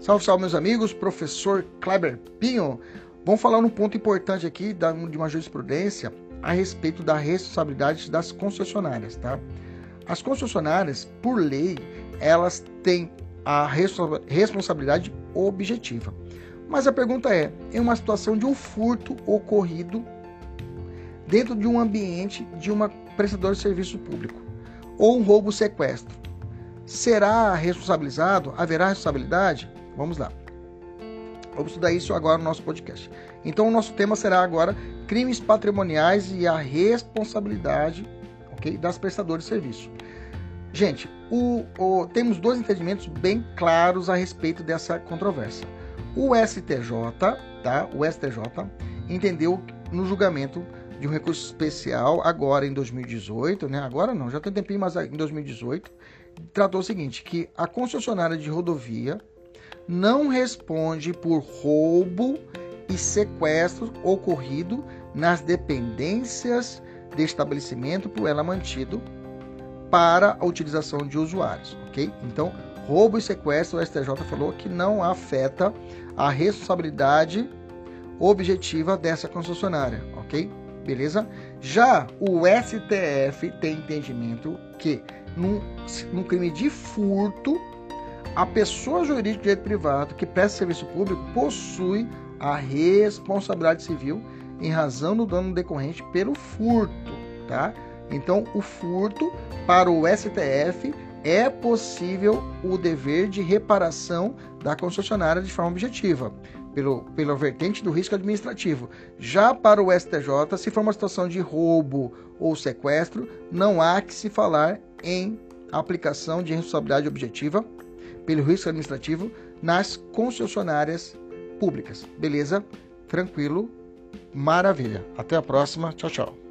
Salve, salve, meus amigos. Professor Kleber Pinho. Vamos falar um ponto importante aqui de uma jurisprudência a respeito da responsabilidade das concessionárias, tá? As concessionárias, por lei, elas têm a responsabilidade objetiva. Mas a pergunta é: em uma situação de um furto ocorrido dentro de um ambiente de uma prestadora de serviço público ou um roubo sequestro, será responsabilizado? Haverá responsabilidade? Vamos lá. Vamos estudar isso agora no nosso podcast. Então, o nosso tema será agora crimes patrimoniais e a responsabilidade okay, das prestadoras de serviço. Gente, o, o, temos dois entendimentos bem claros a respeito dessa controvérsia. O STJ, tá? O STJ entendeu no julgamento de um recurso especial agora em 2018, né? Agora não, já tem tempinho, mas em 2018 tratou o seguinte, que a concessionária de rodovia não responde por roubo e sequestro ocorrido nas dependências de estabelecimento por ela mantido para a utilização de usuários, ok? Então, roubo e sequestro, o STJ falou que não afeta a responsabilidade objetiva dessa concessionária, ok? Beleza? Já o STF tem entendimento que num, num crime de furto, a pessoa jurídica de direito privado que presta serviço público possui a responsabilidade civil em razão do dano decorrente pelo furto, tá? Então, o furto para o STF é possível o dever de reparação da concessionária de forma objetiva, pelo, pela vertente do risco administrativo. Já para o STJ, se for uma situação de roubo ou sequestro, não há que se falar em aplicação de responsabilidade objetiva pelo risco administrativo nas concessionárias públicas. Beleza? Tranquilo? Maravilha. Até a próxima. Tchau, tchau.